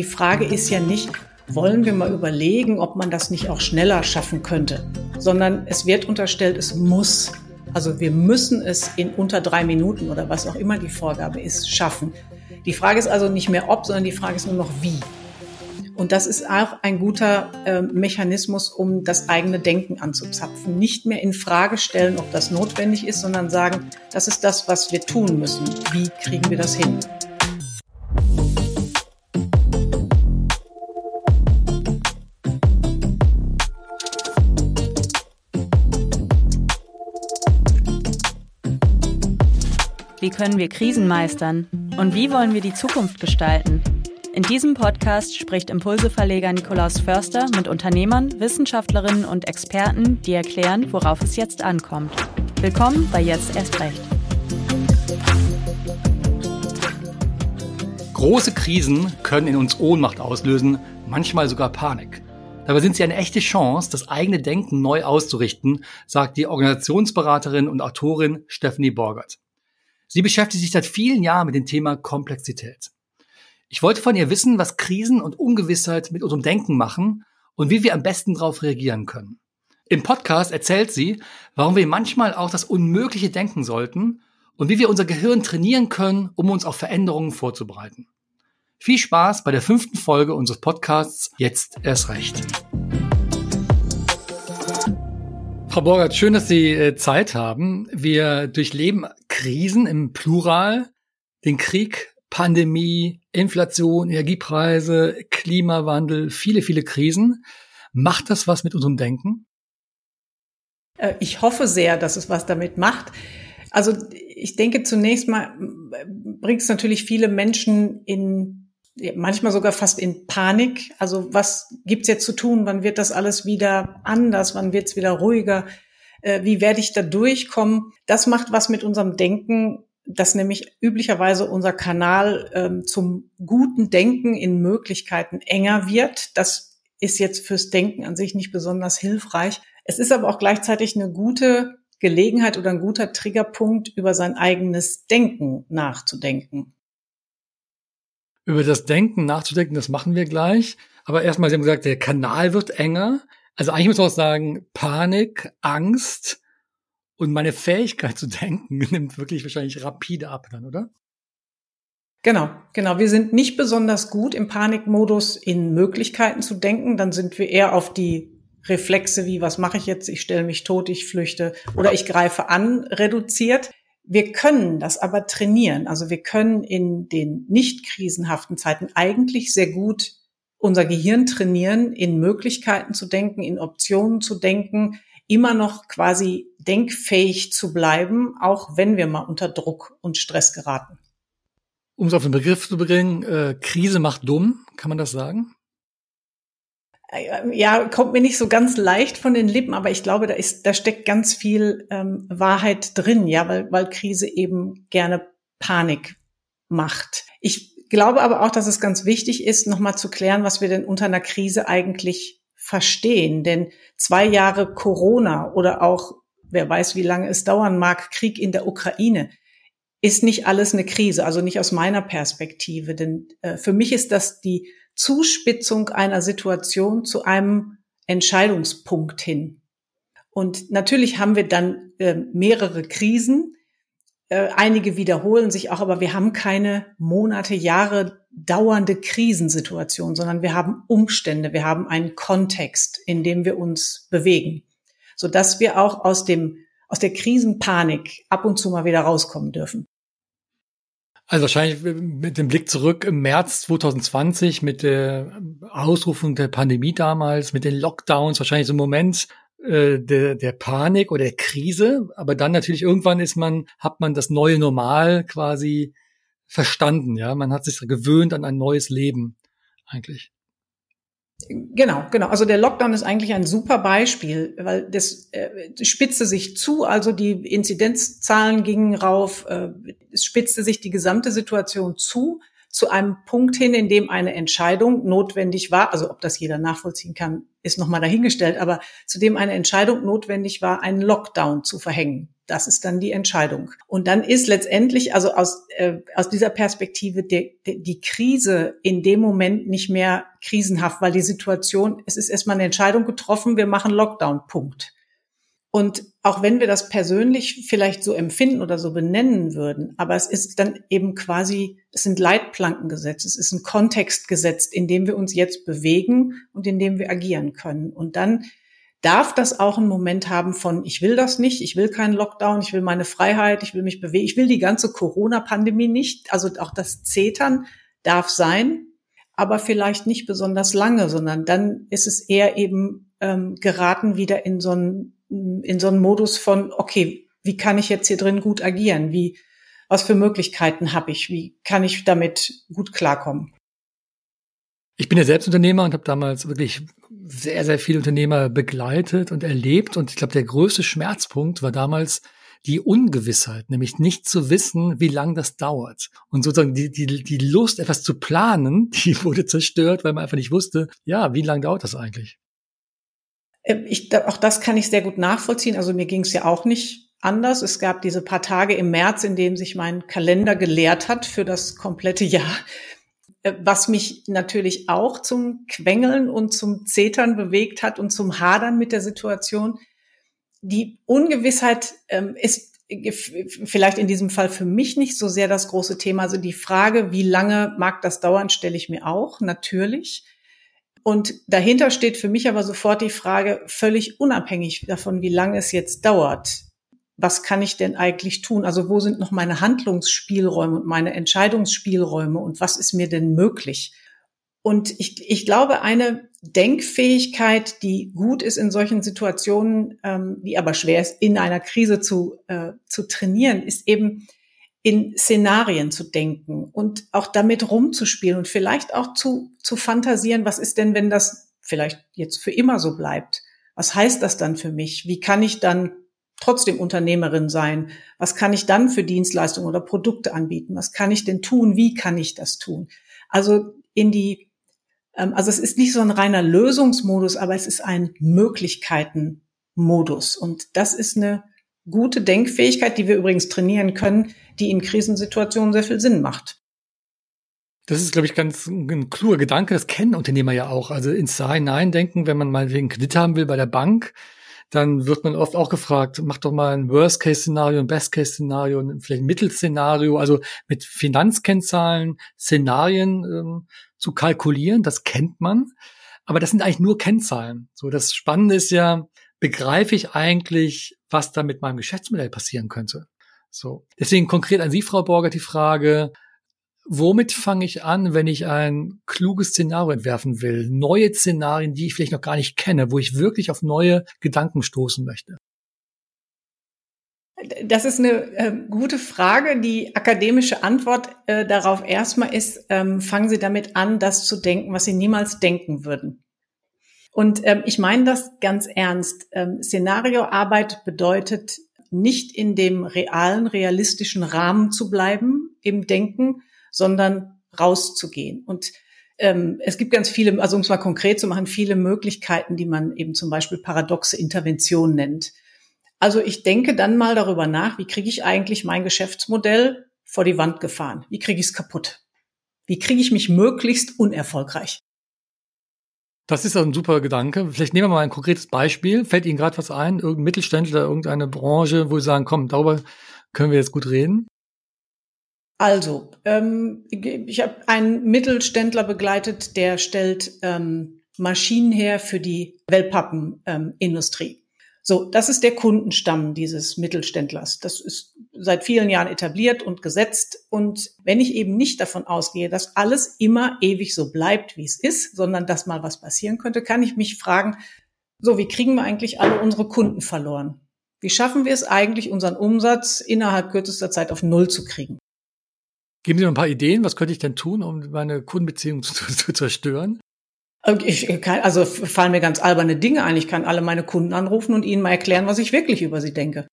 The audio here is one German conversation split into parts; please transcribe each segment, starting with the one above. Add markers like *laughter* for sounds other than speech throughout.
die Frage ist ja nicht, wollen wir mal überlegen, ob man das nicht auch schneller schaffen könnte, sondern es wird unterstellt, es muss. Also wir müssen es in unter drei Minuten oder was auch immer die Vorgabe ist, schaffen. Die Frage ist also nicht mehr ob, sondern die Frage ist nur noch wie. Und das ist auch ein guter äh, Mechanismus, um das eigene Denken anzuzapfen. Nicht mehr in Frage stellen, ob das notwendig ist, sondern sagen, das ist das, was wir tun müssen. Wie kriegen wir das hin? Wie können wir Krisen meistern? Und wie wollen wir die Zukunft gestalten? In diesem Podcast spricht Impulseverleger Nikolaus Förster mit Unternehmern, Wissenschaftlerinnen und Experten, die erklären, worauf es jetzt ankommt. Willkommen bei Jetzt erst recht. Große Krisen können in uns Ohnmacht auslösen, manchmal sogar Panik. Dabei sind sie eine echte Chance, das eigene Denken neu auszurichten, sagt die Organisationsberaterin und Autorin Stephanie Borgert. Sie beschäftigt sich seit vielen Jahren mit dem Thema Komplexität. Ich wollte von ihr wissen, was Krisen und Ungewissheit mit unserem Denken machen und wie wir am besten darauf reagieren können. Im Podcast erzählt sie, warum wir manchmal auch das Unmögliche denken sollten und wie wir unser Gehirn trainieren können, um uns auf Veränderungen vorzubereiten. Viel Spaß bei der fünften Folge unseres Podcasts Jetzt erst recht. Frau Borgert, schön, dass Sie äh, Zeit haben. Wir durchleben Krisen im Plural, den Krieg, Pandemie, Inflation, Energiepreise, Klimawandel, viele, viele Krisen. Macht das was mit unserem Denken? Äh, ich hoffe sehr, dass es was damit macht. Also ich denke zunächst mal bringt es natürlich viele Menschen in manchmal sogar fast in Panik. Also was gibt's jetzt zu tun? Wann wird das alles wieder anders? Wann wird's wieder ruhiger? Äh, wie werde ich da durchkommen? Das macht was mit unserem Denken dass nämlich üblicherweise unser Kanal ähm, zum guten Denken in Möglichkeiten enger wird. Das ist jetzt fürs Denken an sich nicht besonders hilfreich. Es ist aber auch gleichzeitig eine gute Gelegenheit oder ein guter Triggerpunkt, über sein eigenes Denken nachzudenken. Über das Denken nachzudenken, das machen wir gleich. Aber erstmal, Sie haben gesagt, der Kanal wird enger. Also eigentlich muss man auch sagen, Panik, Angst, und meine Fähigkeit zu denken *laughs* nimmt wirklich wahrscheinlich rapide ab dann, oder? Genau, genau. Wir sind nicht besonders gut im Panikmodus in Möglichkeiten zu denken. Dann sind wir eher auf die Reflexe wie, was mache ich jetzt? Ich stelle mich tot, ich flüchte oder ich greife an, reduziert. Wir können das aber trainieren. Also wir können in den nicht krisenhaften Zeiten eigentlich sehr gut unser Gehirn trainieren, in Möglichkeiten zu denken, in Optionen zu denken, immer noch quasi denkfähig zu bleiben, auch wenn wir mal unter Druck und Stress geraten. Um es auf den Begriff zu bringen, äh, Krise macht dumm, kann man das sagen? Äh, ja, kommt mir nicht so ganz leicht von den Lippen, aber ich glaube, da ist, da steckt ganz viel ähm, Wahrheit drin, ja, weil, weil Krise eben gerne Panik macht. Ich glaube aber auch, dass es ganz wichtig ist, nochmal zu klären, was wir denn unter einer Krise eigentlich verstehen. Denn zwei Jahre Corona oder auch, wer weiß, wie lange es dauern mag, Krieg in der Ukraine, ist nicht alles eine Krise, also nicht aus meiner Perspektive. Denn äh, für mich ist das die Zuspitzung einer Situation zu einem Entscheidungspunkt hin. Und natürlich haben wir dann äh, mehrere Krisen. Äh, einige wiederholen sich auch, aber wir haben keine Monate, Jahre dauernde Krisensituation, sondern wir haben Umstände, wir haben einen Kontext, in dem wir uns bewegen, so dass wir auch aus dem aus der Krisenpanik ab und zu mal wieder rauskommen dürfen. Also wahrscheinlich mit dem Blick zurück im März 2020 mit der Ausrufung der Pandemie damals, mit den Lockdowns, wahrscheinlich so ein Moment äh, der, der Panik oder der Krise. Aber dann natürlich irgendwann ist man, hat man das neue Normal quasi verstanden, ja. Man hat sich gewöhnt an ein neues Leben eigentlich. Genau, genau. Also der Lockdown ist eigentlich ein super Beispiel, weil das äh, spitzte sich zu, also die Inzidenzzahlen gingen rauf, äh, es spitzte sich die gesamte Situation zu. Zu einem Punkt hin, in dem eine Entscheidung notwendig war, also ob das jeder nachvollziehen kann, ist nochmal dahingestellt, aber zu dem eine Entscheidung notwendig war, einen Lockdown zu verhängen. Das ist dann die Entscheidung. Und dann ist letztendlich, also aus, äh, aus dieser Perspektive, die, die Krise in dem Moment nicht mehr krisenhaft, weil die Situation, es ist erstmal eine Entscheidung getroffen, wir machen Lockdown, Punkt. Und auch wenn wir das persönlich vielleicht so empfinden oder so benennen würden, aber es ist dann eben quasi, es sind Leitplanken gesetzt, es ist ein Kontext gesetzt, in dem wir uns jetzt bewegen und in dem wir agieren können. Und dann darf das auch einen Moment haben von, ich will das nicht, ich will keinen Lockdown, ich will meine Freiheit, ich will mich bewegen, ich will die ganze Corona-Pandemie nicht. Also auch das Zetern darf sein, aber vielleicht nicht besonders lange, sondern dann ist es eher eben ähm, geraten wieder in so ein in so einen Modus von, okay, wie kann ich jetzt hier drin gut agieren? Wie, was für Möglichkeiten habe ich? Wie kann ich damit gut klarkommen? Ich bin ja selbst Unternehmer und habe damals wirklich sehr, sehr viele Unternehmer begleitet und erlebt. Und ich glaube, der größte Schmerzpunkt war damals die Ungewissheit, nämlich nicht zu wissen, wie lang das dauert. Und sozusagen die, die, die Lust, etwas zu planen, *laughs* die wurde zerstört, weil man einfach nicht wusste, ja, wie lang dauert das eigentlich? Äh, ich, auch das kann ich sehr gut nachvollziehen. Also mir ging es ja auch nicht anders. Es gab diese paar Tage im März, in denen sich mein Kalender geleert hat für das komplette Jahr, äh, was mich natürlich auch zum Quengeln und zum Zetern bewegt hat und zum Hadern mit der Situation. Die Ungewissheit ähm, ist vielleicht in diesem Fall für mich nicht so sehr das große Thema. Also die Frage, wie lange mag das dauern, stelle ich mir auch natürlich. Und dahinter steht für mich aber sofort die Frage, völlig unabhängig davon, wie lange es jetzt dauert, was kann ich denn eigentlich tun? Also wo sind noch meine Handlungsspielräume und meine Entscheidungsspielräume und was ist mir denn möglich? Und ich, ich glaube, eine Denkfähigkeit, die gut ist in solchen Situationen, ähm, die aber schwer ist, in einer Krise zu, äh, zu trainieren, ist eben in Szenarien zu denken und auch damit rumzuspielen und vielleicht auch zu, zu fantasieren, was ist denn, wenn das vielleicht jetzt für immer so bleibt? Was heißt das dann für mich? Wie kann ich dann trotzdem Unternehmerin sein? Was kann ich dann für Dienstleistungen oder Produkte anbieten? Was kann ich denn tun? Wie kann ich das tun? Also in die, ähm, also es ist nicht so ein reiner Lösungsmodus, aber es ist ein Möglichkeitenmodus. Und das ist eine gute Denkfähigkeit, die wir übrigens trainieren können, die in Krisensituationen sehr viel Sinn macht. Das ist, glaube ich, ganz ein kluger Gedanke. Das kennen Unternehmer ja auch. Also ins Ja hineindenken, wenn man mal wegen Kredit haben will bei der Bank, dann wird man oft auch gefragt, mach doch mal ein Worst-Case-Szenario, ein Best-Case-Szenario, vielleicht ein Mittelszenario, also mit Finanzkennzahlen, Szenarien ähm, zu kalkulieren. Das kennt man. Aber das sind eigentlich nur Kennzahlen. So, das Spannende ist ja, begreife ich eigentlich, was da mit meinem Geschäftsmodell passieren könnte? So. Deswegen konkret an Sie, Frau Borger, die Frage, womit fange ich an, wenn ich ein kluges Szenario entwerfen will? Neue Szenarien, die ich vielleicht noch gar nicht kenne, wo ich wirklich auf neue Gedanken stoßen möchte? Das ist eine äh, gute Frage. Die akademische Antwort äh, darauf erstmal ist, ähm, fangen Sie damit an, das zu denken, was Sie niemals denken würden. Und ähm, ich meine das ganz ernst. Ähm, Szenarioarbeit bedeutet nicht in dem realen, realistischen Rahmen zu bleiben im Denken, sondern rauszugehen. Und ähm, es gibt ganz viele, also um es mal konkret zu machen, viele Möglichkeiten, die man eben zum Beispiel paradoxe Intervention nennt. Also ich denke dann mal darüber nach, wie kriege ich eigentlich mein Geschäftsmodell vor die Wand gefahren? Wie kriege ich es kaputt? Wie kriege ich mich möglichst unerfolgreich? Das ist ein super Gedanke. Vielleicht nehmen wir mal ein konkretes Beispiel. Fällt Ihnen gerade was ein? Irgendein Mittelständler, irgendeine Branche, wo Sie sagen, komm, darüber können wir jetzt gut reden? Also, ähm, ich habe einen Mittelständler begleitet, der stellt ähm, Maschinen her für die Wellpappenindustrie. Ähm, so, das ist der Kundenstamm dieses Mittelständlers. Das ist seit vielen Jahren etabliert und gesetzt. Und wenn ich eben nicht davon ausgehe, dass alles immer ewig so bleibt, wie es ist, sondern dass mal was passieren könnte, kann ich mich fragen, so, wie kriegen wir eigentlich alle unsere Kunden verloren? Wie schaffen wir es eigentlich, unseren Umsatz innerhalb kürzester Zeit auf Null zu kriegen? Geben Sie mir ein paar Ideen, was könnte ich denn tun, um meine Kundenbeziehung *laughs* zu, zu zerstören? Ich kann, also fallen mir ganz alberne Dinge ein. Ich kann alle meine Kunden anrufen und ihnen mal erklären, was ich wirklich über sie denke.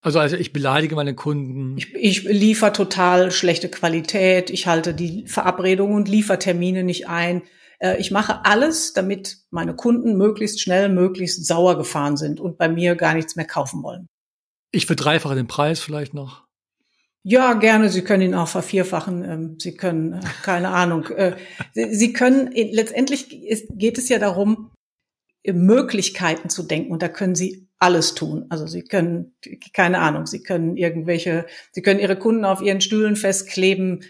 Also, also ich beleidige meine Kunden. Ich, ich liefere total schlechte Qualität. Ich halte die Verabredungen und Liefertermine nicht ein. Äh, ich mache alles, damit meine Kunden möglichst schnell, möglichst sauer gefahren sind und bei mir gar nichts mehr kaufen wollen. Ich verdreifache den Preis vielleicht noch. Ja, gerne. Sie können ihn auch vervierfachen. Ähm, Sie können, äh, keine Ahnung. Äh, Sie können, letztendlich geht es ja darum, Möglichkeiten zu denken und da können Sie alles tun. Also Sie können, keine Ahnung, Sie können irgendwelche, Sie können Ihre Kunden auf Ihren Stühlen festkleben.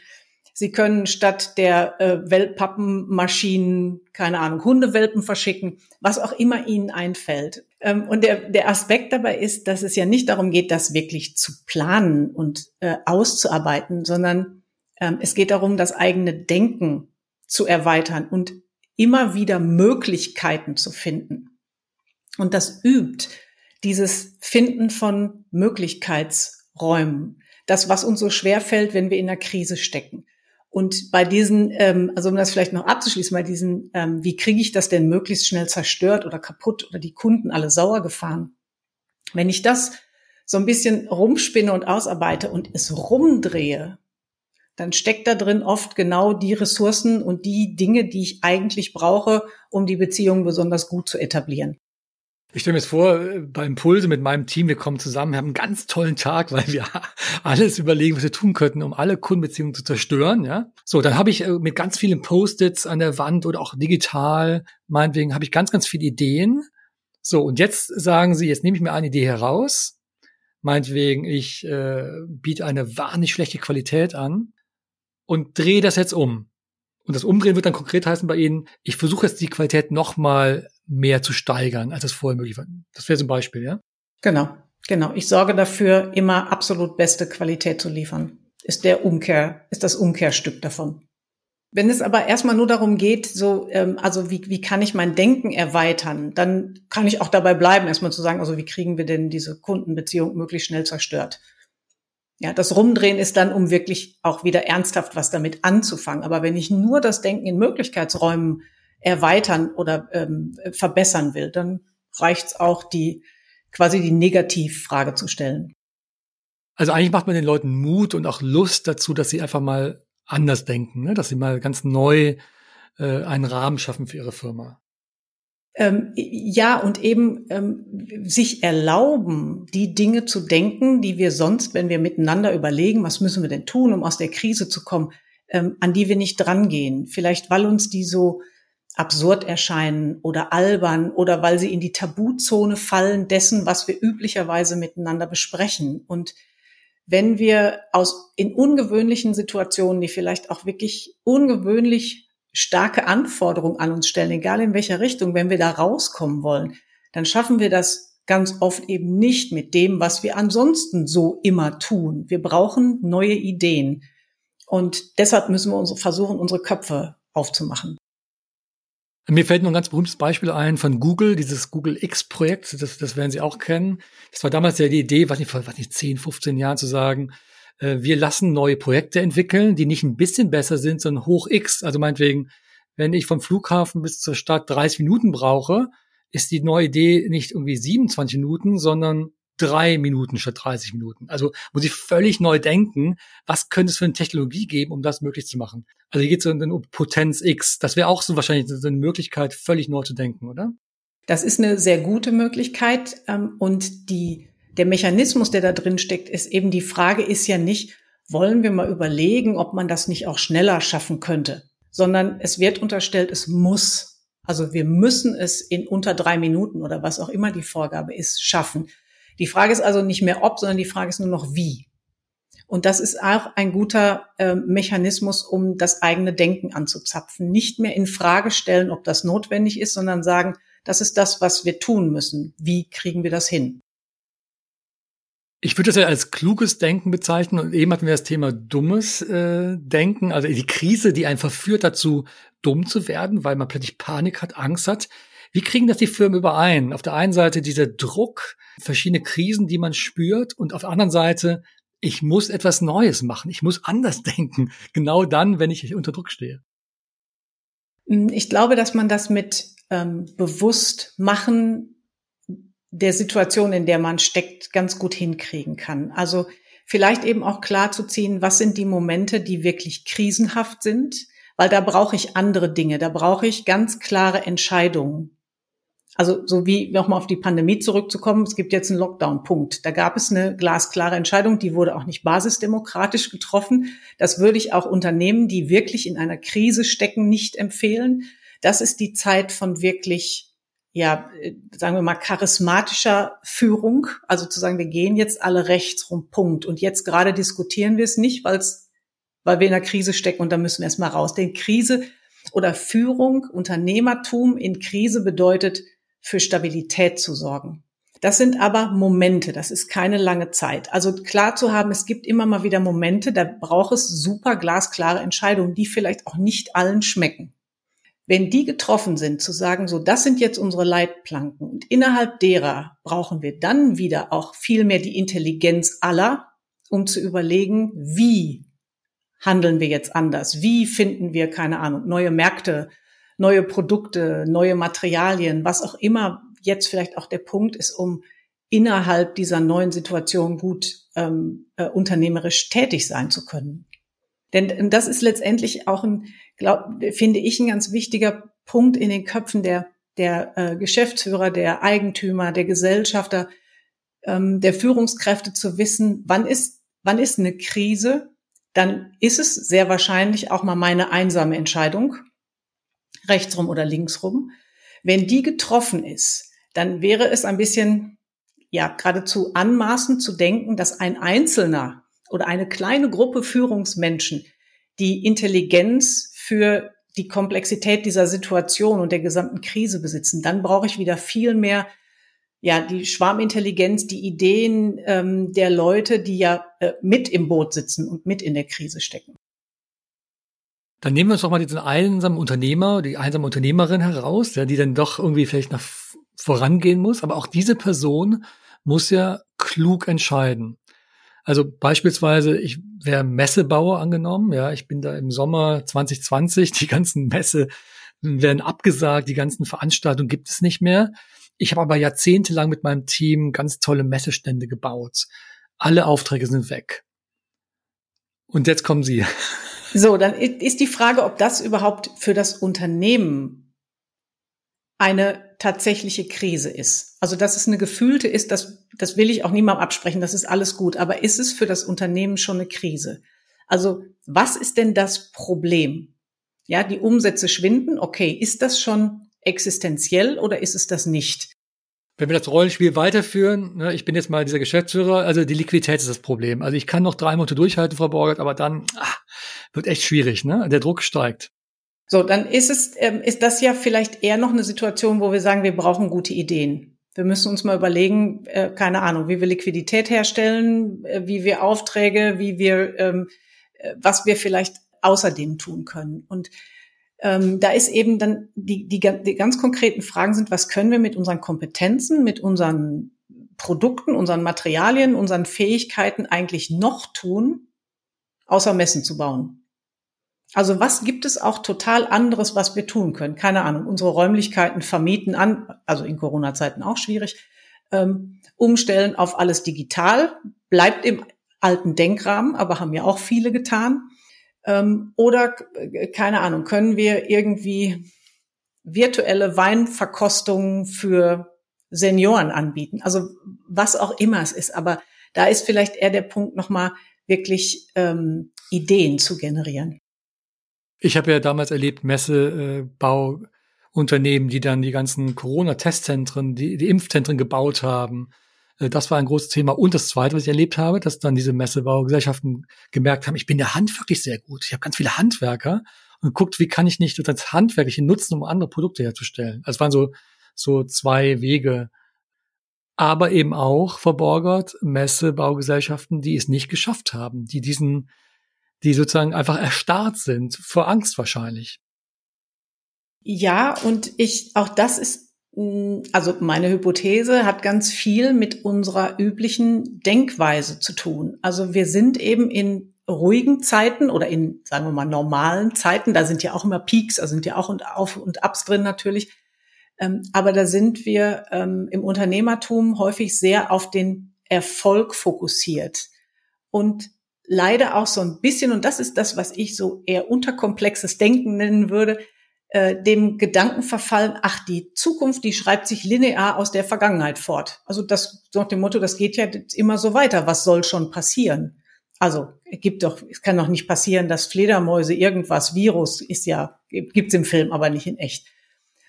Sie können statt der äh, Weltpappenmaschinen, keine Ahnung, Hundewelpen verschicken, was auch immer Ihnen einfällt. Ähm, und der, der Aspekt dabei ist, dass es ja nicht darum geht, das wirklich zu planen und äh, auszuarbeiten, sondern ähm, es geht darum, das eigene Denken zu erweitern und immer wieder Möglichkeiten zu finden. Und das übt dieses Finden von Möglichkeitsräumen. Das, was uns so schwer fällt, wenn wir in einer Krise stecken. Und bei diesen, ähm, also um das vielleicht noch abzuschließen, bei diesen, ähm, wie kriege ich das denn möglichst schnell zerstört oder kaputt oder die Kunden alle sauer gefahren? Wenn ich das so ein bisschen rumspinne und ausarbeite und es rumdrehe, dann steckt da drin oft genau die Ressourcen und die Dinge, die ich eigentlich brauche, um die Beziehung besonders gut zu etablieren. Ich stelle mir jetzt vor, bei Impulse mit meinem Team, wir kommen zusammen, wir haben einen ganz tollen Tag, *laughs* weil wir alles überlegen, was wir tun könnten, um alle Kundenbeziehungen zu zerstören, ja. So, dann habe ich äh, mit ganz vielen Post-its an der Wand oder auch digital, meinetwegen, habe ich ganz, ganz viele Ideen. So, und jetzt sagen sie, jetzt nehme ich mir eine Idee heraus, meinetwegen, ich äh, biete eine wahnsinnig schlechte Qualität an und drehe das jetzt um. Und das Umdrehen wird dann konkret heißen bei Ihnen, ich versuche jetzt die Qualität nochmal mehr zu steigern, als es vorher möglich war. Das wäre ein Beispiel, ja? Genau, genau. Ich sorge dafür, immer absolut beste Qualität zu liefern. Ist der Umkehr, ist das Umkehrstück davon. Wenn es aber erstmal nur darum geht, so, ähm, also wie, wie kann ich mein Denken erweitern, dann kann ich auch dabei bleiben, erstmal zu sagen, also wie kriegen wir denn diese Kundenbeziehung möglichst schnell zerstört. Ja, das Rumdrehen ist dann, um wirklich auch wieder ernsthaft was damit anzufangen. Aber wenn ich nur das Denken in Möglichkeitsräumen erweitern oder ähm, verbessern will, dann reicht's auch, die quasi die Negativfrage zu stellen. Also eigentlich macht man den Leuten Mut und auch Lust dazu, dass sie einfach mal anders denken, ne? dass sie mal ganz neu äh, einen Rahmen schaffen für ihre Firma. Ähm, ja, und eben ähm, sich erlauben, die Dinge zu denken, die wir sonst, wenn wir miteinander überlegen, was müssen wir denn tun, um aus der Krise zu kommen, ähm, an die wir nicht drangehen. Vielleicht, weil uns die so absurd erscheinen oder albern oder weil sie in die Tabuzone fallen dessen, was wir üblicherweise miteinander besprechen. Und wenn wir aus in ungewöhnlichen Situationen, die vielleicht auch wirklich ungewöhnlich starke Anforderungen an uns stellen, egal in welcher Richtung, wenn wir da rauskommen wollen, dann schaffen wir das ganz oft eben nicht mit dem, was wir ansonsten so immer tun. Wir brauchen neue Ideen. Und deshalb müssen wir versuchen, unsere Köpfe aufzumachen. Mir fällt noch ein ganz berühmtes Beispiel ein von Google, dieses Google X-Projekt, das, das werden Sie auch kennen. Das war damals ja die Idee, was nicht, vor was nicht 10, 15 Jahren zu sagen, äh, wir lassen neue Projekte entwickeln, die nicht ein bisschen besser sind, sondern hoch X. Also meinetwegen, wenn ich vom Flughafen bis zur Stadt 30 Minuten brauche, ist die neue Idee nicht irgendwie 27 Minuten, sondern drei Minuten statt 30 Minuten. Also muss ich völlig neu denken, was könnte es für eine Technologie geben, um das möglich zu machen. Also hier geht es um Potenz X. Das wäre auch so wahrscheinlich so eine Möglichkeit, völlig neu zu denken, oder? Das ist eine sehr gute Möglichkeit. Ähm, und die, der Mechanismus, der da drin steckt, ist eben die Frage ist ja nicht, wollen wir mal überlegen, ob man das nicht auch schneller schaffen könnte, sondern es wird unterstellt, es muss. Also wir müssen es in unter drei Minuten oder was auch immer die Vorgabe ist, schaffen. Die Frage ist also nicht mehr ob, sondern die Frage ist nur noch wie. Und das ist auch ein guter äh, Mechanismus, um das eigene Denken anzuzapfen. Nicht mehr in Frage stellen, ob das notwendig ist, sondern sagen, das ist das, was wir tun müssen. Wie kriegen wir das hin? Ich würde das ja als kluges Denken bezeichnen und eben hatten wir das Thema dummes äh, Denken, also die Krise, die einen verführt dazu, dumm zu werden, weil man plötzlich Panik hat, Angst hat. Wie kriegen das die Firmen überein? Auf der einen Seite dieser Druck, verschiedene Krisen, die man spürt und auf der anderen Seite, ich muss etwas Neues machen, ich muss anders *laughs* denken, genau dann, wenn ich unter Druck stehe. Ich glaube, dass man das mit ähm, bewusst machen der Situation, in der man steckt, ganz gut hinkriegen kann. Also vielleicht eben auch klar zu ziehen, was sind die Momente, die wirklich krisenhaft sind, weil da brauche ich andere Dinge, da brauche ich ganz klare Entscheidungen. Also so wie nochmal auf die Pandemie zurückzukommen, es gibt jetzt einen Lockdown-Punkt. Da gab es eine glasklare Entscheidung, die wurde auch nicht basisdemokratisch getroffen. Das würde ich auch Unternehmen, die wirklich in einer Krise stecken, nicht empfehlen. Das ist die Zeit von wirklich, ja, sagen wir mal, charismatischer Führung. Also zu sagen, wir gehen jetzt alle rechts rum, Punkt. Und jetzt gerade diskutieren wir es nicht, weil es, weil wir in einer Krise stecken und da müssen wir erstmal raus. Denn Krise oder Führung, Unternehmertum in Krise bedeutet, für Stabilität zu sorgen. Das sind aber Momente, das ist keine lange Zeit. Also klar zu haben, es gibt immer mal wieder Momente, da braucht es super glasklare Entscheidungen, die vielleicht auch nicht allen schmecken. Wenn die getroffen sind, zu sagen, so, das sind jetzt unsere Leitplanken und innerhalb derer brauchen wir dann wieder auch viel mehr die Intelligenz aller, um zu überlegen, wie handeln wir jetzt anders? Wie finden wir, keine Ahnung, neue Märkte, neue Produkte, neue Materialien, was auch immer jetzt vielleicht auch der Punkt ist, um innerhalb dieser neuen Situation gut ähm, äh, unternehmerisch tätig sein zu können. Denn das ist letztendlich auch ein, glaub, finde ich, ein ganz wichtiger Punkt in den Köpfen der, der äh, Geschäftsführer, der Eigentümer, der Gesellschafter, ähm, der Führungskräfte zu wissen, wann ist, wann ist eine Krise, dann ist es sehr wahrscheinlich auch mal meine einsame Entscheidung, rechtsrum oder linksrum. Wenn die getroffen ist, dann wäre es ein bisschen, ja, geradezu anmaßend zu denken, dass ein Einzelner oder eine kleine Gruppe Führungsmenschen die Intelligenz für die Komplexität dieser Situation und der gesamten Krise besitzen. Dann brauche ich wieder viel mehr ja, die Schwarmintelligenz, die Ideen ähm, der Leute, die ja äh, mit im Boot sitzen und mit in der Krise stecken. Dann nehmen wir uns doch mal diesen einsamen Unternehmer, die einsame Unternehmerin heraus, ja, die dann doch irgendwie vielleicht nach vorangehen muss. Aber auch diese Person muss ja klug entscheiden. Also beispielsweise, ich wäre Messebauer angenommen, ja, ich bin da im Sommer 2020, die ganzen Messe werden abgesagt, die ganzen Veranstaltungen gibt es nicht mehr. Ich habe aber jahrzehntelang mit meinem Team ganz tolle Messestände gebaut. Alle Aufträge sind weg. Und jetzt kommen Sie. So, dann ist die Frage, ob das überhaupt für das Unternehmen eine tatsächliche Krise ist. Also, dass es eine gefühlte ist, das, das will ich auch niemandem absprechen, das ist alles gut. Aber ist es für das Unternehmen schon eine Krise? Also, was ist denn das Problem? Ja, die Umsätze schwinden. Okay, ist das schon existenziell oder ist es das nicht? Wenn wir das Rollenspiel weiterführen, ne, ich bin jetzt mal dieser Geschäftsführer, also die Liquidität ist das Problem. Also ich kann noch drei Monate durchhalten, Frau Borgert, aber dann ach, wird echt schwierig, ne? Der Druck steigt. So, dann ist es, ähm, ist das ja vielleicht eher noch eine Situation, wo wir sagen, wir brauchen gute Ideen. Wir müssen uns mal überlegen, äh, keine Ahnung, wie wir Liquidität herstellen, äh, wie wir Aufträge, wie wir, ähm, äh, was wir vielleicht außerdem tun können. Und ähm, da ist eben dann die, die, die ganz konkreten Fragen sind, was können wir mit unseren Kompetenzen, mit unseren Produkten, unseren Materialien, unseren Fähigkeiten eigentlich noch tun, außer Messen zu bauen? Also was gibt es auch total anderes, was wir tun können? Keine Ahnung, unsere Räumlichkeiten vermieten an, also in Corona-Zeiten auch schwierig, ähm, umstellen auf alles digital, bleibt im alten Denkrahmen, aber haben ja auch viele getan. Ähm, oder, äh, keine Ahnung, können wir irgendwie virtuelle Weinverkostungen für Senioren anbieten? Also was auch immer es ist. Aber da ist vielleicht eher der Punkt nochmal wirklich ähm, Ideen zu generieren. Ich habe ja damals erlebt, Messebauunternehmen, die dann die ganzen Corona-Testzentren, die, die Impfzentren gebaut haben äh, das war ein großes Thema. Und das Zweite, was ich erlebt habe, dass dann diese Messebaugesellschaften gemerkt haben, ich bin der Hand wirklich sehr gut. Ich habe ganz viele Handwerker und guckt, wie kann ich nicht das Handwerkliche nutzen, um andere Produkte herzustellen. Also es waren so, so zwei Wege. Aber eben auch verborgert Messebaugesellschaften, die es nicht geschafft haben, die diesen, die sozusagen einfach erstarrt sind, vor Angst wahrscheinlich. Ja, und ich, auch das ist also meine Hypothese hat ganz viel mit unserer üblichen Denkweise zu tun. Also wir sind eben in ruhigen Zeiten oder in, sagen wir mal, normalen Zeiten, da sind ja auch immer Peaks, also sind ja auch und Auf und Ups drin natürlich, Ähm, aber da sind wir ähm, im Unternehmertum häufig sehr auf den Erfolg fokussiert. Und leider auch so ein bisschen, und das ist das, was ich so eher unterkomplexes Denken nennen würde, äh, dem Gedanken verfallen, ach, die Zukunft, die schreibt sich linear aus der Vergangenheit fort. Also das nach dem Motto, das geht ja immer so weiter. Was soll schon passieren? Also gibt doch, es kann doch nicht passieren, dass Fledermäuse irgendwas, Virus ist ja, gibt's im Film, aber nicht in echt.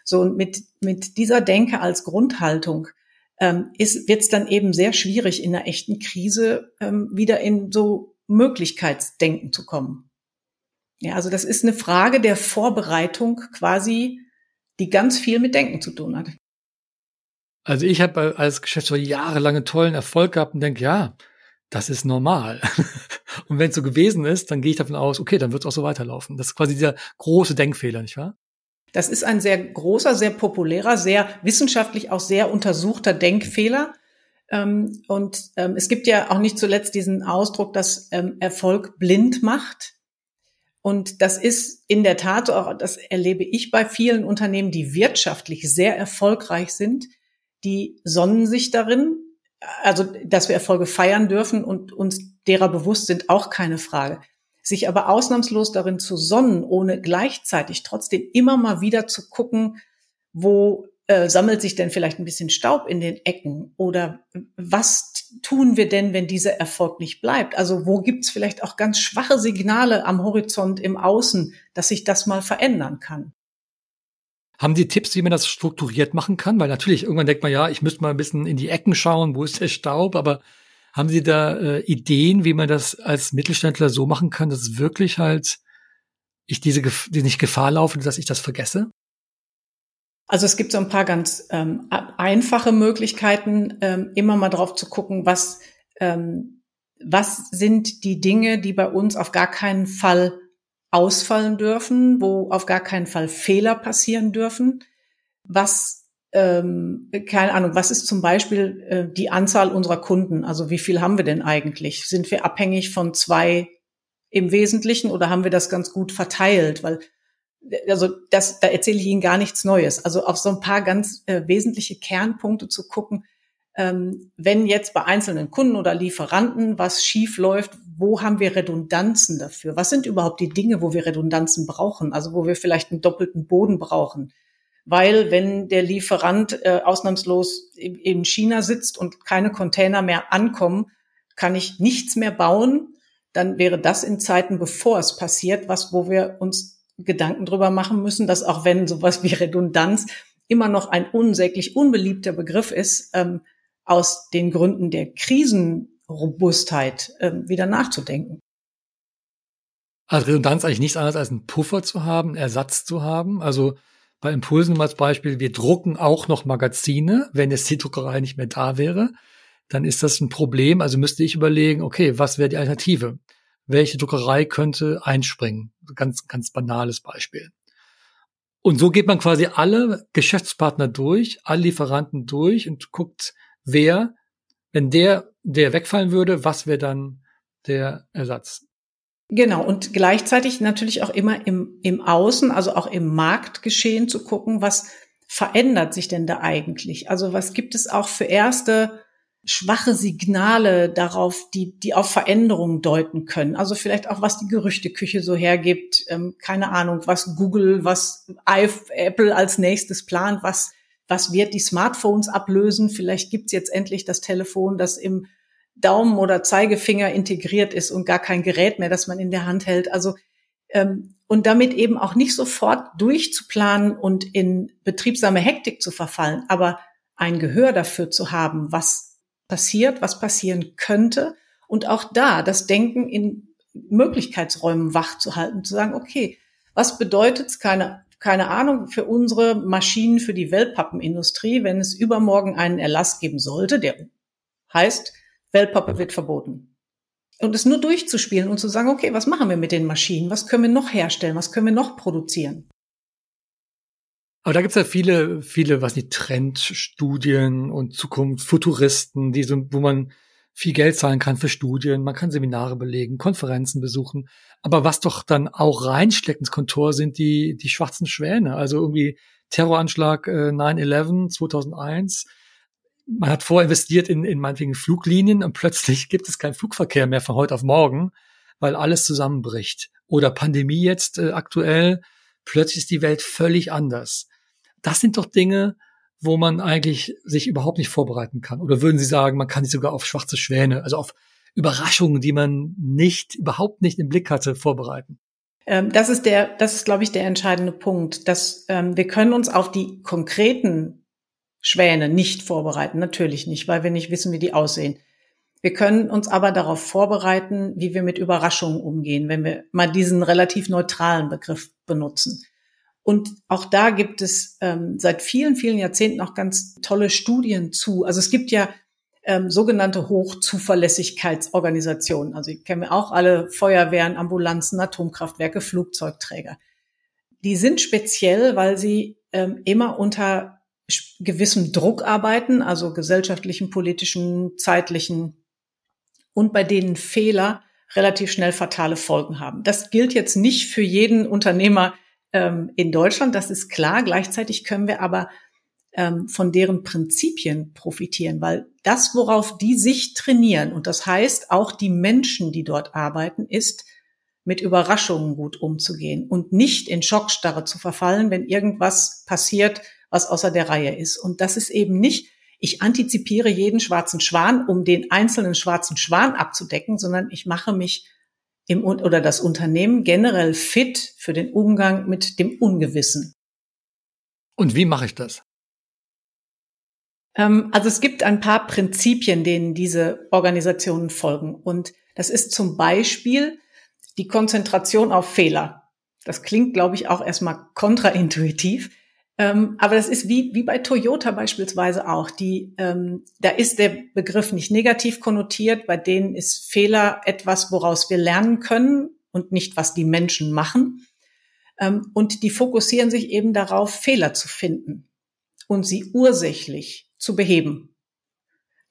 So und mit mit dieser Denke als Grundhaltung ähm, ist wird's dann eben sehr schwierig in einer echten Krise ähm, wieder in so Möglichkeitsdenken zu kommen. Ja, also das ist eine Frage der Vorbereitung quasi, die ganz viel mit Denken zu tun hat. Also ich habe als Geschäftsführer jahrelange tollen Erfolg gehabt und denke, ja, das ist normal. *laughs* und wenn es so gewesen ist, dann gehe ich davon aus, okay, dann wird es auch so weiterlaufen. Das ist quasi dieser große Denkfehler, nicht wahr? Das ist ein sehr großer, sehr populärer, sehr wissenschaftlich auch sehr untersuchter Denkfehler. Ähm, und ähm, es gibt ja auch nicht zuletzt diesen Ausdruck, dass ähm, Erfolg blind macht. Und das ist in der Tat auch, das erlebe ich bei vielen Unternehmen, die wirtschaftlich sehr erfolgreich sind, die sonnen sich darin, also dass wir Erfolge feiern dürfen und uns derer bewusst sind, auch keine Frage. Sich aber ausnahmslos darin zu sonnen, ohne gleichzeitig trotzdem immer mal wieder zu gucken, wo äh, sammelt sich denn vielleicht ein bisschen Staub in den Ecken? Oder was tun wir denn, wenn dieser Erfolg nicht bleibt? Also wo gibt's vielleicht auch ganz schwache Signale am Horizont im Außen, dass sich das mal verändern kann? Haben Sie Tipps, wie man das strukturiert machen kann? Weil natürlich irgendwann denkt man, ja, ich müsste mal ein bisschen in die Ecken schauen, wo ist der Staub, aber haben Sie da äh, Ideen, wie man das als Mittelständler so machen kann, dass es wirklich halt ich diese, die nicht Gefahr laufe, dass ich das vergesse? Also es gibt so ein paar ganz ähm, einfache Möglichkeiten, ähm, immer mal drauf zu gucken, was, ähm, was sind die Dinge, die bei uns auf gar keinen Fall ausfallen dürfen, wo auf gar keinen Fall Fehler passieren dürfen. Was, ähm, keine Ahnung, was ist zum Beispiel äh, die Anzahl unserer Kunden? Also wie viel haben wir denn eigentlich? Sind wir abhängig von zwei im Wesentlichen oder haben wir das ganz gut verteilt? Weil also das, da erzähle ich Ihnen gar nichts Neues. Also auf so ein paar ganz äh, wesentliche Kernpunkte zu gucken, ähm, wenn jetzt bei einzelnen Kunden oder Lieferanten was schief läuft, wo haben wir Redundanzen dafür? Was sind überhaupt die Dinge, wo wir Redundanzen brauchen? Also wo wir vielleicht einen doppelten Boden brauchen? Weil wenn der Lieferant äh, ausnahmslos in China sitzt und keine Container mehr ankommen, kann ich nichts mehr bauen, dann wäre das in Zeiten, bevor es passiert, was, wo wir uns Gedanken drüber machen müssen, dass auch wenn sowas wie Redundanz immer noch ein unsäglich unbeliebter Begriff ist, ähm, aus den Gründen der Krisenrobustheit ähm, wieder nachzudenken. Also Redundanz eigentlich nichts anderes als einen Puffer zu haben, Ersatz zu haben. Also bei Impulsen als Beispiel, wir drucken auch noch Magazine, wenn jetzt die Druckerei nicht mehr da wäre, dann ist das ein Problem. Also müsste ich überlegen, okay, was wäre die Alternative? Welche Druckerei könnte einspringen. Ganz, ganz banales Beispiel. Und so geht man quasi alle Geschäftspartner durch, alle Lieferanten durch und guckt, wer, wenn der, der wegfallen würde, was wäre dann der Ersatz? Genau, und gleichzeitig natürlich auch immer im, im Außen, also auch im Marktgeschehen zu gucken, was verändert sich denn da eigentlich? Also was gibt es auch für erste schwache Signale darauf, die, die auf Veränderungen deuten können. Also vielleicht auch, was die Gerüchteküche so hergibt. Ähm, keine Ahnung, was Google, was Apple als nächstes plant, was, was wird die Smartphones ablösen. Vielleicht gibt's jetzt endlich das Telefon, das im Daumen oder Zeigefinger integriert ist und gar kein Gerät mehr, das man in der Hand hält. Also ähm, und damit eben auch nicht sofort durchzuplanen und in betriebsame Hektik zu verfallen, aber ein Gehör dafür zu haben, was passiert, was passieren könnte. Und auch da das Denken in Möglichkeitsräumen wach zu halten, zu sagen, okay, was bedeutet es, keine, keine Ahnung, für unsere Maschinen, für die Wellpappenindustrie, wenn es übermorgen einen Erlass geben sollte, der heißt, Wellpappe wird verboten. Und es nur durchzuspielen und zu sagen, okay, was machen wir mit den Maschinen? Was können wir noch herstellen? Was können wir noch produzieren? Aber da gibt's ja viele, viele, was nicht, Trendstudien und Zukunft, Futuristen, die so, wo man viel Geld zahlen kann für Studien, man kann Seminare belegen, Konferenzen besuchen. Aber was doch dann auch reinsteckt ins Kontor sind die, die schwarzen Schwäne. Also irgendwie Terroranschlag äh, 9-11 2001. Man hat vorher investiert in, in meinetwegen Fluglinien und plötzlich gibt es keinen Flugverkehr mehr von heute auf morgen, weil alles zusammenbricht. Oder Pandemie jetzt äh, aktuell, plötzlich ist die Welt völlig anders. Das sind doch Dinge, wo man eigentlich sich überhaupt nicht vorbereiten kann. Oder würden Sie sagen, man kann sich sogar auf schwarze Schwäne, also auf Überraschungen, die man nicht, überhaupt nicht im Blick hatte, vorbereiten? Ähm, das ist der, das ist, glaube ich, der entscheidende Punkt, dass ähm, wir können uns auf die konkreten Schwäne nicht vorbereiten, natürlich nicht, weil wir nicht wissen, wie die aussehen. Wir können uns aber darauf vorbereiten, wie wir mit Überraschungen umgehen, wenn wir mal diesen relativ neutralen Begriff benutzen. Und auch da gibt es ähm, seit vielen, vielen Jahrzehnten auch ganz tolle Studien zu. Also es gibt ja ähm, sogenannte Hochzuverlässigkeitsorganisationen. Also ich kenne auch alle Feuerwehren, Ambulanzen, Atomkraftwerke, Flugzeugträger. Die sind speziell, weil sie ähm, immer unter gewissem Druck arbeiten, also gesellschaftlichen, politischen, zeitlichen und bei denen Fehler relativ schnell fatale Folgen haben. Das gilt jetzt nicht für jeden Unternehmer ähm, in Deutschland, das ist klar. Gleichzeitig können wir aber ähm, von deren Prinzipien profitieren, weil das, worauf die sich trainieren, und das heißt auch die Menschen, die dort arbeiten, ist, mit Überraschungen gut umzugehen und nicht in Schockstarre zu verfallen, wenn irgendwas passiert, was außer der Reihe ist. Und das ist eben nicht, ich antizipiere jeden schwarzen Schwan, um den einzelnen schwarzen Schwan abzudecken, sondern ich mache mich im, oder das Unternehmen generell fit für den Umgang mit dem Ungewissen. Und wie mache ich das? Ähm, also es gibt ein paar Prinzipien, denen diese Organisationen folgen. Und das ist zum Beispiel die Konzentration auf Fehler. Das klingt, glaube ich, auch erstmal kontraintuitiv. Ähm, aber das ist wie, wie bei Toyota beispielsweise auch. Die, ähm, da ist der Begriff nicht negativ konnotiert. Bei denen ist Fehler etwas, woraus wir lernen können und nicht, was die Menschen machen. Ähm, und die fokussieren sich eben darauf, Fehler zu finden und sie ursächlich zu beheben,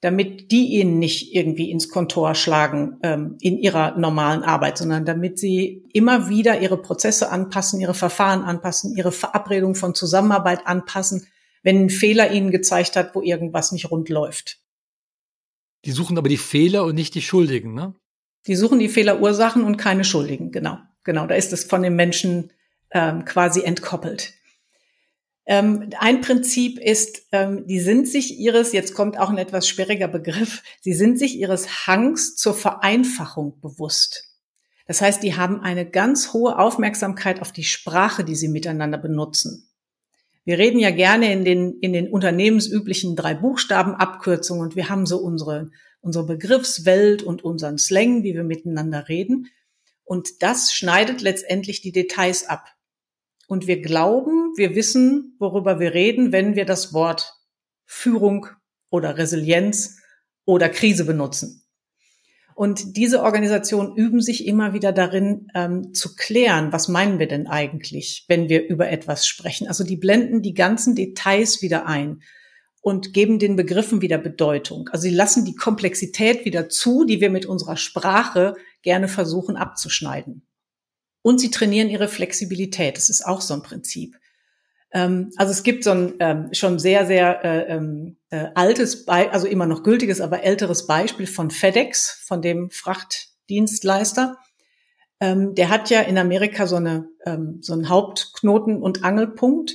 damit die ihnen nicht irgendwie ins Kontor schlagen ähm, in ihrer normalen Arbeit, sondern damit sie immer wieder ihre Prozesse anpassen, ihre Verfahren anpassen, ihre Verabredung von Zusammenarbeit anpassen, wenn ein Fehler ihnen gezeigt hat, wo irgendwas nicht rund läuft. Die suchen aber die Fehler und nicht die Schuldigen, ne? Die suchen die Fehlerursachen und keine Schuldigen, genau. Genau, da ist es von den Menschen ähm, quasi entkoppelt. Ähm, ein Prinzip ist, ähm, die sind sich ihres, jetzt kommt auch ein etwas sperriger Begriff, sie sind sich ihres Hangs zur Vereinfachung bewusst. Das heißt, die haben eine ganz hohe Aufmerksamkeit auf die Sprache, die sie miteinander benutzen. Wir reden ja gerne in den, in den unternehmensüblichen drei Buchstaben-Abkürzungen und wir haben so unsere, unsere Begriffswelt und unseren Slang, wie wir miteinander reden. Und das schneidet letztendlich die Details ab. Und wir glauben, wir wissen, worüber wir reden, wenn wir das Wort Führung oder Resilienz oder Krise benutzen. Und diese Organisationen üben sich immer wieder darin, ähm, zu klären, was meinen wir denn eigentlich, wenn wir über etwas sprechen. Also die blenden die ganzen Details wieder ein und geben den Begriffen wieder Bedeutung. Also sie lassen die Komplexität wieder zu, die wir mit unserer Sprache gerne versuchen abzuschneiden. Und sie trainieren ihre Flexibilität. Das ist auch so ein Prinzip. Ähm, also es gibt so ein ähm, schon sehr, sehr äh, ähm, äh, altes, Be also immer noch gültiges, aber älteres Beispiel von FedEx, von dem Frachtdienstleister. Ähm, der hat ja in Amerika so, eine, ähm, so einen Hauptknoten- und Angelpunkt.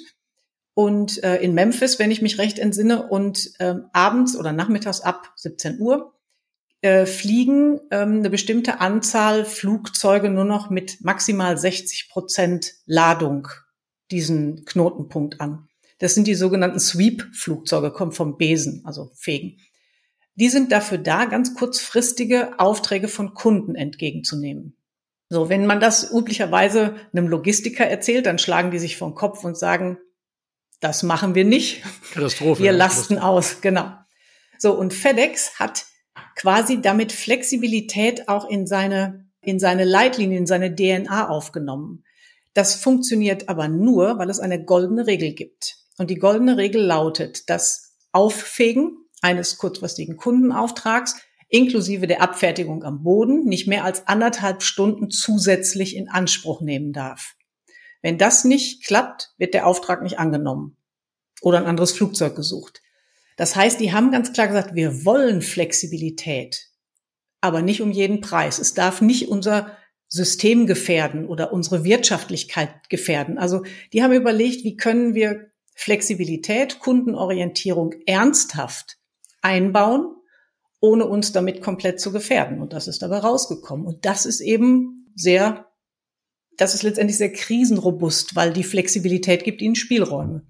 Und äh, in Memphis, wenn ich mich recht entsinne, und ähm, abends oder nachmittags ab 17 Uhr äh, fliegen ähm, eine bestimmte Anzahl Flugzeuge nur noch mit maximal 60 Prozent Ladung diesen Knotenpunkt an. Das sind die sogenannten Sweep-Flugzeuge, kommen vom Besen, also Fegen. Die sind dafür da, ganz kurzfristige Aufträge von Kunden entgegenzunehmen. So, wenn man das üblicherweise einem Logistiker erzählt, dann schlagen die sich vom Kopf und sagen, das machen wir nicht. Katastrophe. Wir lasten aus, genau. So, und FedEx hat quasi damit Flexibilität auch in seine, in seine Leitlinien, in seine DNA aufgenommen. Das funktioniert aber nur, weil es eine goldene Regel gibt. Und die goldene Regel lautet, das Auffegen eines kurzfristigen Kundenauftrags inklusive der Abfertigung am Boden nicht mehr als anderthalb Stunden zusätzlich in Anspruch nehmen darf. Wenn das nicht klappt, wird der Auftrag nicht angenommen oder ein anderes Flugzeug gesucht. Das heißt, die haben ganz klar gesagt, wir wollen Flexibilität, aber nicht um jeden Preis. Es darf nicht unser System gefährden oder unsere Wirtschaftlichkeit gefährden. Also die haben überlegt, wie können wir Flexibilität, Kundenorientierung ernsthaft einbauen, ohne uns damit komplett zu gefährden. Und das ist dabei rausgekommen. Und das ist eben sehr, das ist letztendlich sehr krisenrobust, weil die Flexibilität gibt ihnen Spielräume.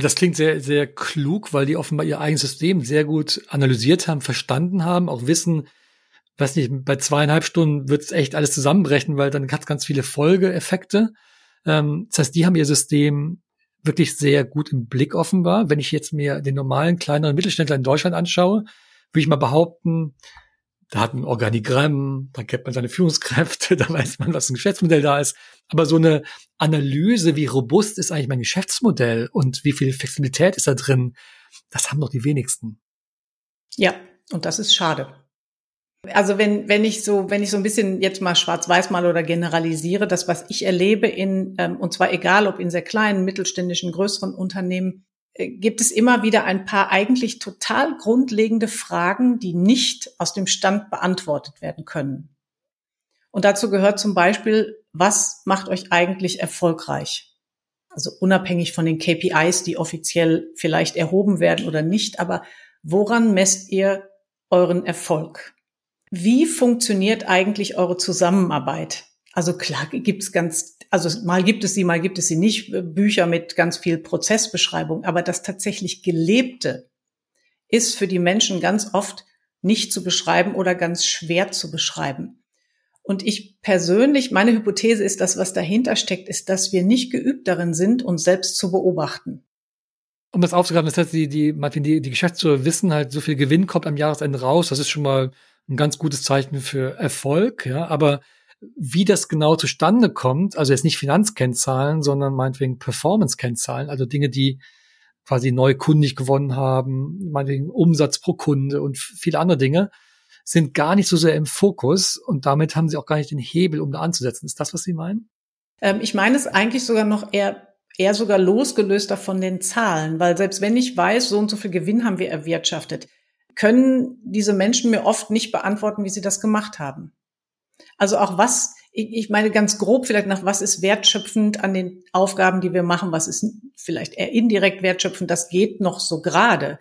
Das klingt sehr, sehr klug, weil die offenbar ihr eigenes System sehr gut analysiert haben, verstanden haben, auch wissen, weiß nicht, bei zweieinhalb Stunden wird es echt alles zusammenbrechen, weil dann hat es ganz viele Folgeeffekte. Ähm, das heißt, die haben ihr System wirklich sehr gut im Blick offenbar. Wenn ich jetzt mir den normalen kleineren Mittelständler in Deutschland anschaue, würde ich mal behaupten, da hat man ein Organigramm, da kennt man seine Führungskräfte, *laughs* da weiß man, was ein Geschäftsmodell da ist. Aber so eine Analyse, wie robust ist eigentlich mein Geschäftsmodell und wie viel Flexibilität ist da drin, das haben doch die wenigsten. Ja, und das ist schade. Also wenn, wenn ich so, wenn ich so ein bisschen jetzt mal schwarz-weiß mal oder generalisiere, das, was ich erlebe in, ähm, und zwar egal ob in sehr kleinen, mittelständischen, größeren Unternehmen, gibt es immer wieder ein paar eigentlich total grundlegende Fragen, die nicht aus dem Stand beantwortet werden können. Und dazu gehört zum Beispiel, was macht euch eigentlich erfolgreich? Also unabhängig von den KPIs, die offiziell vielleicht erhoben werden oder nicht, aber woran messt ihr euren Erfolg? Wie funktioniert eigentlich eure Zusammenarbeit? Also klar gibt's ganz, also mal gibt es sie, mal gibt es sie nicht, äh, Bücher mit ganz viel Prozessbeschreibung, aber das tatsächlich Gelebte ist für die Menschen ganz oft nicht zu beschreiben oder ganz schwer zu beschreiben. Und ich persönlich, meine Hypothese ist, dass was dahinter steckt, ist, dass wir nicht geübt darin sind, uns selbst zu beobachten. Um das aufzugreifen, das heißt, die, die, Martin, die, die Geschäftsführer wissen halt, so viel Gewinn kommt am Jahresende raus. Das ist schon mal ein ganz gutes Zeichen für Erfolg, ja, aber wie das genau zustande kommt, also jetzt nicht Finanzkennzahlen, sondern meinetwegen Performance-Kennzahlen, also Dinge, die quasi neu kundig gewonnen haben, meinetwegen Umsatz pro Kunde und viele andere Dinge, sind gar nicht so sehr im Fokus und damit haben sie auch gar nicht den Hebel, um da anzusetzen. Ist das, was Sie meinen? Ähm, ich meine es eigentlich sogar noch eher, eher sogar losgelöster von den Zahlen, weil selbst wenn ich weiß, so und so viel Gewinn haben wir erwirtschaftet, können diese Menschen mir oft nicht beantworten, wie sie das gemacht haben. Also auch was, ich meine ganz grob vielleicht nach, was ist wertschöpfend an den Aufgaben, die wir machen, was ist vielleicht eher indirekt wertschöpfend, das geht noch so gerade.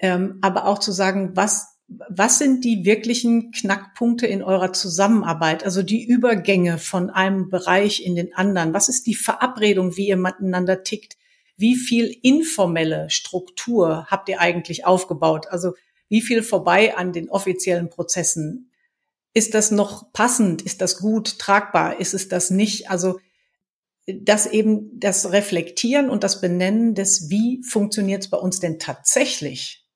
Ähm, aber auch zu sagen, was, was sind die wirklichen Knackpunkte in eurer Zusammenarbeit? Also die Übergänge von einem Bereich in den anderen. Was ist die Verabredung, wie ihr miteinander tickt? Wie viel informelle Struktur habt ihr eigentlich aufgebaut? Also wie viel vorbei an den offiziellen Prozessen? Ist das noch passend? Ist das gut tragbar? Ist es das nicht? Also das eben das Reflektieren und das Benennen des, wie funktioniert es bei uns denn tatsächlich,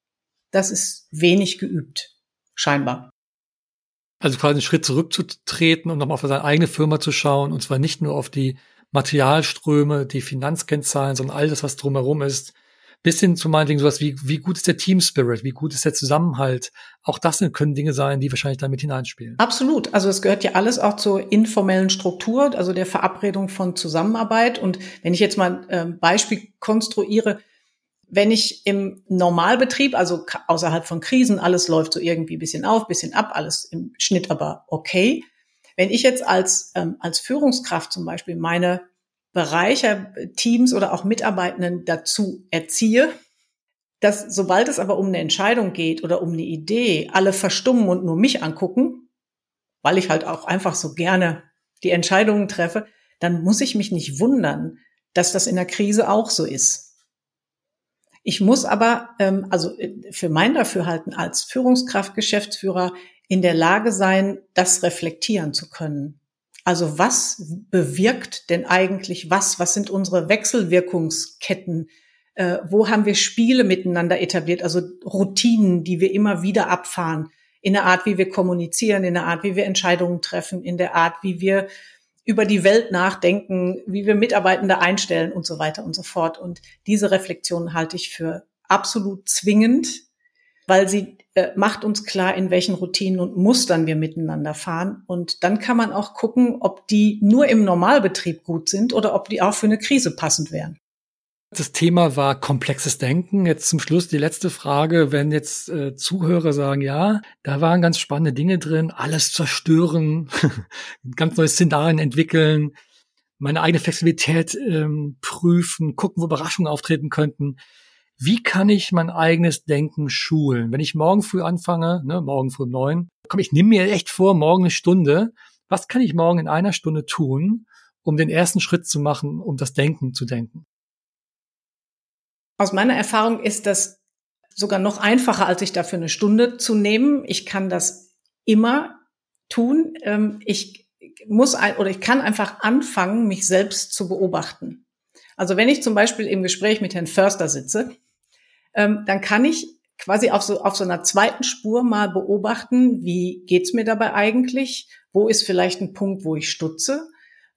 das ist wenig geübt, scheinbar. Also quasi einen Schritt zurückzutreten und nochmal auf seine eigene Firma zu schauen, und zwar nicht nur auf die Materialströme, die Finanzkennzahlen, sondern all das, was drumherum ist, bis hin zu meinetwegen sowas wie, wie gut ist der Team Spirit, wie gut ist der Zusammenhalt. Auch das können Dinge sein, die wahrscheinlich damit hineinspielen. Absolut. Also es gehört ja alles auch zur informellen Struktur, also der Verabredung von Zusammenarbeit. Und wenn ich jetzt mal ein ähm, Beispiel konstruiere, wenn ich im Normalbetrieb, also außerhalb von Krisen, alles läuft so irgendwie bisschen auf, bisschen ab, alles im Schnitt aber okay. Wenn ich jetzt als, ähm, als Führungskraft zum Beispiel meine Bereiche, Teams oder auch Mitarbeitenden dazu erziehe, dass sobald es aber um eine Entscheidung geht oder um eine Idee, alle verstummen und nur mich angucken, weil ich halt auch einfach so gerne die Entscheidungen treffe, dann muss ich mich nicht wundern, dass das in der Krise auch so ist. Ich muss aber, ähm, also äh, für mein Dafürhalten als Führungskraft, Geschäftsführer in der Lage sein, das reflektieren zu können. Also was bewirkt denn eigentlich was? Was sind unsere Wechselwirkungsketten? Äh, wo haben wir Spiele miteinander etabliert? Also Routinen, die wir immer wieder abfahren. In der Art, wie wir kommunizieren, in der Art, wie wir Entscheidungen treffen, in der Art, wie wir über die Welt nachdenken, wie wir Mitarbeitende einstellen und so weiter und so fort. Und diese Reflexion halte ich für absolut zwingend, weil sie äh, macht uns klar, in welchen Routinen und Mustern wir miteinander fahren. Und dann kann man auch gucken, ob die nur im Normalbetrieb gut sind oder ob die auch für eine Krise passend wären. Das Thema war komplexes Denken. Jetzt zum Schluss die letzte Frage. Wenn jetzt äh, Zuhörer sagen, ja, da waren ganz spannende Dinge drin, alles zerstören, *laughs* ganz neue Szenarien entwickeln, meine eigene Flexibilität ähm, prüfen, gucken, wo Überraschungen auftreten könnten. Wie kann ich mein eigenes Denken schulen? Wenn ich morgen früh anfange, ne, morgen früh um neun, komm, ich nehme mir echt vor, morgen eine Stunde. Was kann ich morgen in einer Stunde tun, um den ersten Schritt zu machen, um das Denken zu denken? Aus meiner Erfahrung ist das sogar noch einfacher, als sich dafür eine Stunde zu nehmen. Ich kann das immer tun. Ähm, ich muss oder ich kann einfach anfangen, mich selbst zu beobachten. Also wenn ich zum Beispiel im Gespräch mit Herrn Förster sitze, ähm, dann kann ich quasi auf so, auf so einer zweiten Spur mal beobachten, wie geht's mir dabei eigentlich? Wo ist vielleicht ein Punkt, wo ich stutze?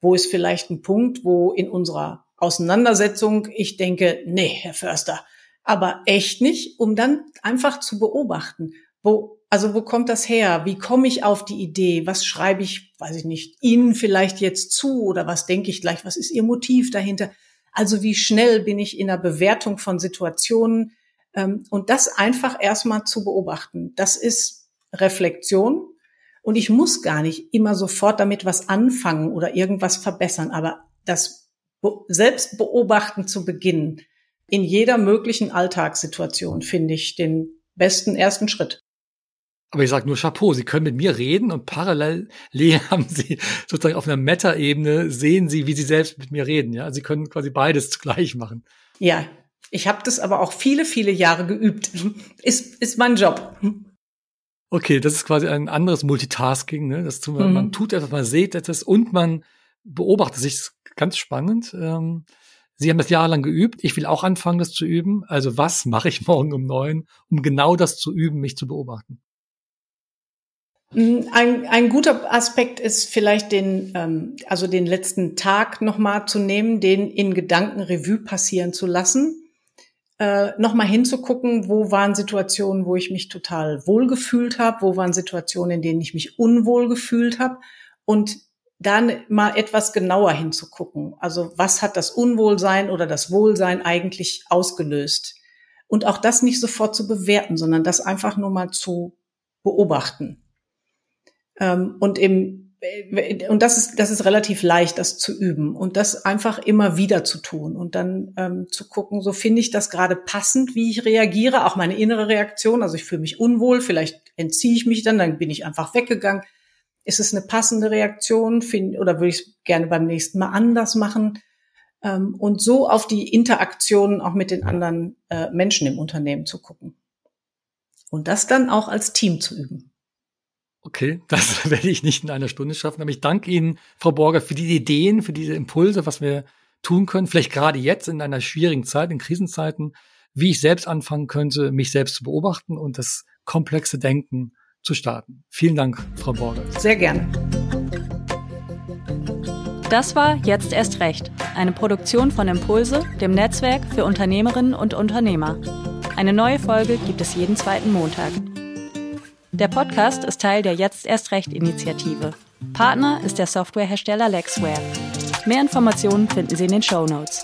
Wo ist vielleicht ein Punkt, wo in unserer Auseinandersetzung, ich denke, nee, Herr Förster, aber echt nicht, um dann einfach zu beobachten, wo, also wo kommt das her? Wie komme ich auf die Idee? Was schreibe ich, weiß ich nicht, Ihnen vielleicht jetzt zu oder was denke ich gleich? Was ist Ihr Motiv dahinter? Also wie schnell bin ich in der Bewertung von Situationen? Ähm, und das einfach erstmal zu beobachten. Das ist Reflexion. Und ich muss gar nicht immer sofort damit was anfangen oder irgendwas verbessern. Aber das Selbstbeobachten zu beginnen, in jeder möglichen Alltagssituation, finde ich den besten ersten Schritt. Aber ich sage nur Chapeau, Sie können mit mir reden und parallel haben Sie sozusagen auf einer Meta-Ebene sehen Sie, wie Sie selbst mit mir reden. Ja, Sie können quasi beides *laughs* zugleich machen. Ja, ich habe das aber auch viele, viele Jahre geübt. Ist, ist mein Job. Okay, das ist quasi ein anderes Multitasking. Ne? Das tut, mhm. Man tut etwas, man sieht etwas und man beobachtet sich ganz spannend. Ähm, Sie haben das jahrelang geübt. Ich will auch anfangen, das zu üben. Also was mache ich *laughs* morgen um neun, um genau das zu üben, mich zu beobachten? Mm, ein, ein guter Aspekt ist vielleicht den, ähm, also den letzten Tag nochmal zu nehmen, den in Gedanken Revue passieren zu lassen, äh, nochmal hinzugucken, wo waren Situationen, wo ich mich total wohlgefühlt habe, wo waren Situationen, in denen ich mich unwohl gefühlt habe und dann mal etwas genauer hinzugucken. Also was hat das Unwohlsein oder das Wohlsein eigentlich ausgelöst? Und auch das nicht sofort zu bewerten, sondern das einfach nur mal zu beobachten. Ähm, und im, und das ist, das ist relativ leicht, das zu üben und das einfach immer wieder zu tun und dann ähm, zu gucken, so finde ich das gerade passend, wie ich reagiere, auch meine innere Reaktion. Also ich fühle mich unwohl, vielleicht entziehe ich mich dann, dann bin ich einfach weggegangen ist es eine passende Reaktion find, oder würde ich es gerne beim nächsten Mal anders machen? Ähm, und so auf die Interaktionen auch mit den anderen äh, Menschen im Unternehmen zu gucken. Und das dann auch als Team zu üben. Okay, *laughs* das werde ich nicht in einer Stunde schaffen. Aber ich danke Ihnen, Frau Borger, für die Ideen, für diese Impulse, was wir tun können. Vielleicht gerade jetzt in einer schwierigen Zeit, in Krisenzeiten, wie ich selbst anfangen könnte, mich selbst zu beobachten und das komplexe Denken zu starten. Vielen Dank, Frau Borger. Sehr gerne. Das war Jetzt erst recht, eine Produktion von Impulse, dem Netzwerk für Unternehmerinnen und Unternehmer. Eine neue Folge gibt es jeden zweiten Montag. Der Podcast ist Teil der Jetzt erst recht Initiative. Partner ist der Softwarehersteller Lexware. Mehr Informationen finden Sie in den Show Notes.